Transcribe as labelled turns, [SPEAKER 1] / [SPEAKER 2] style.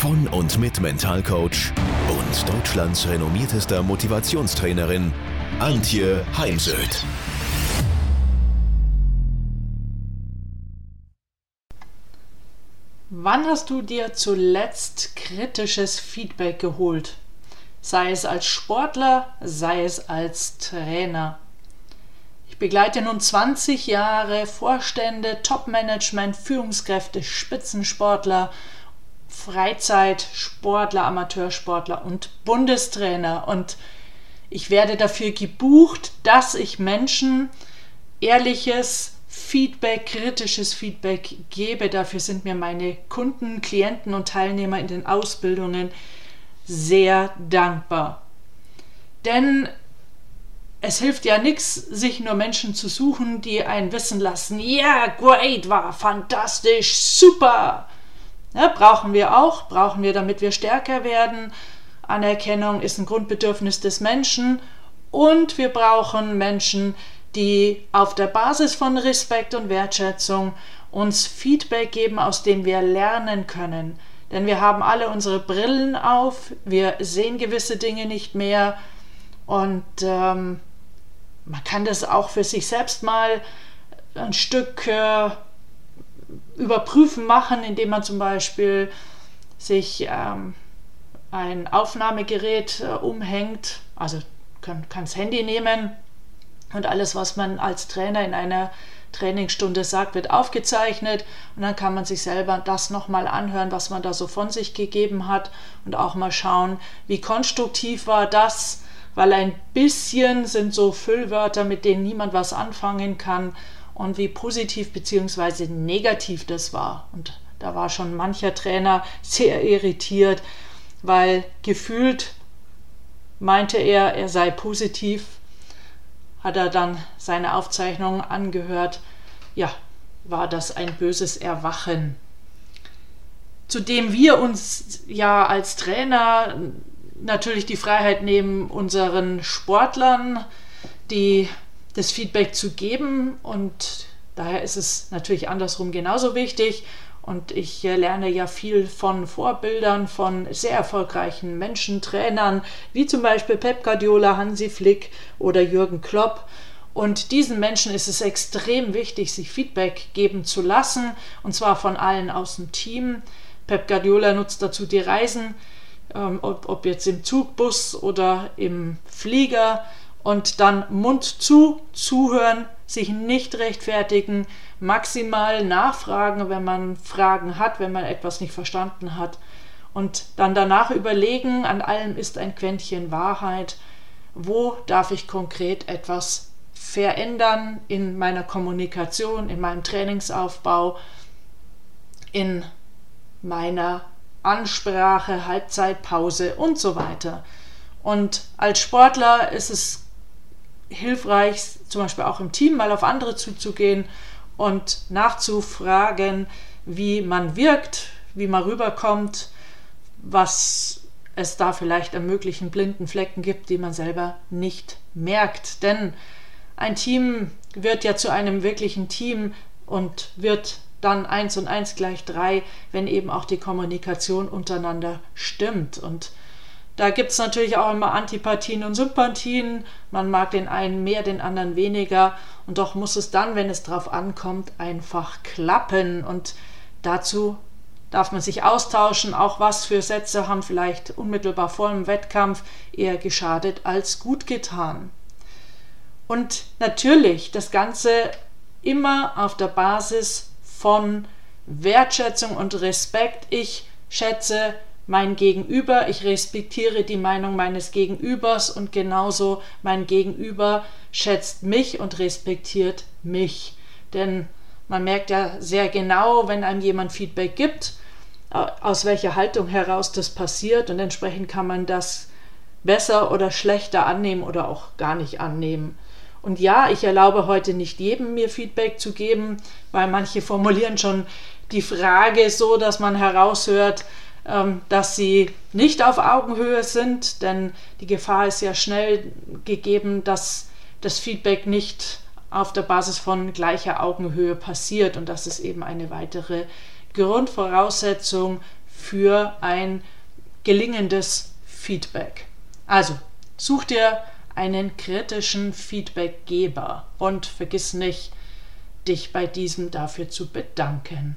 [SPEAKER 1] von und mit Mentalcoach und Deutschlands renommiertester Motivationstrainerin Antje Heimsöth.
[SPEAKER 2] Wann hast du dir zuletzt kritisches Feedback geholt? Sei es als Sportler, sei es als Trainer. Ich begleite nun 20 Jahre Vorstände, Topmanagement, Führungskräfte, Spitzensportler, Freizeitsportler, Amateursportler und Bundestrainer. Und ich werde dafür gebucht, dass ich Menschen ehrliches Feedback, kritisches Feedback gebe. Dafür sind mir meine Kunden, Klienten und Teilnehmer in den Ausbildungen sehr dankbar. Denn es hilft ja nichts, sich nur Menschen zu suchen, die einen wissen lassen, ja, yeah, great, war fantastisch, super. Ja, brauchen wir auch, brauchen wir, damit wir stärker werden. Anerkennung ist ein Grundbedürfnis des Menschen und wir brauchen Menschen, die auf der Basis von Respekt und Wertschätzung uns Feedback geben, aus dem wir lernen können. Denn wir haben alle unsere Brillen auf, wir sehen gewisse Dinge nicht mehr und ähm, man kann das auch für sich selbst mal ein Stück äh, überprüfen machen, indem man zum Beispiel sich ähm, ein Aufnahmegerät äh, umhängt, also kann, kann das Handy nehmen und alles, was man als Trainer in einer Trainingsstunde sagt, wird aufgezeichnet. Und dann kann man sich selber das nochmal anhören, was man da so von sich gegeben hat und auch mal schauen, wie konstruktiv war das, weil ein bisschen sind so Füllwörter, mit denen niemand was anfangen kann und wie positiv bzw. negativ das war. Und da war schon mancher Trainer sehr irritiert, weil gefühlt meinte er, er sei positiv, hat er dann seine Aufzeichnung angehört. Ja, war das ein böses Erwachen. Zudem wir uns ja als Trainer natürlich die Freiheit nehmen, unseren Sportlern die das Feedback zu geben und daher ist es natürlich andersrum genauso wichtig und ich äh, lerne ja viel von Vorbildern, von sehr erfolgreichen Menschen, Trainern, wie zum Beispiel Pep Guardiola, Hansi Flick oder Jürgen Klopp. Und diesen Menschen ist es extrem wichtig, sich Feedback geben zu lassen, und zwar von allen aus dem Team. Pep Guardiola nutzt dazu die Reisen, ähm, ob, ob jetzt im Zug, Bus oder im Flieger und dann Mund zu, zuhören, sich nicht rechtfertigen, maximal nachfragen, wenn man Fragen hat, wenn man etwas nicht verstanden hat und dann danach überlegen, an allem ist ein Quäntchen Wahrheit, wo darf ich konkret etwas verändern in meiner Kommunikation, in meinem Trainingsaufbau, in meiner Ansprache, Halbzeitpause und so weiter. Und als Sportler ist es hilfreich, zum Beispiel auch im Team mal auf andere zuzugehen und nachzufragen, wie man wirkt, wie man rüberkommt, was es da vielleicht an möglichen blinden Flecken gibt, die man selber nicht merkt. Denn ein Team wird ja zu einem wirklichen Team und wird dann eins und eins gleich drei, wenn eben auch die Kommunikation untereinander stimmt. Und da gibt es natürlich auch immer Antipathien und Sympathien. Man mag den einen mehr, den anderen weniger. Und doch muss es dann, wenn es drauf ankommt, einfach klappen. Und dazu darf man sich austauschen. Auch was für Sätze haben vielleicht unmittelbar vor dem Wettkampf eher geschadet als gut getan. Und natürlich das Ganze immer auf der Basis von Wertschätzung und Respekt. Ich schätze mein Gegenüber, ich respektiere die Meinung meines Gegenübers und genauso mein Gegenüber schätzt mich und respektiert mich. Denn man merkt ja sehr genau, wenn einem jemand Feedback gibt, aus welcher Haltung heraus das passiert und entsprechend kann man das besser oder schlechter annehmen oder auch gar nicht annehmen. Und ja, ich erlaube heute nicht jedem, mir Feedback zu geben, weil manche formulieren schon die Frage so, dass man heraushört, dass sie nicht auf Augenhöhe sind, denn die Gefahr ist ja schnell gegeben, dass das Feedback nicht auf der Basis von gleicher Augenhöhe passiert und das ist eben eine weitere Grundvoraussetzung für ein gelingendes Feedback. Also, such dir einen kritischen Feedbackgeber und vergiss nicht, dich bei diesem dafür zu bedanken.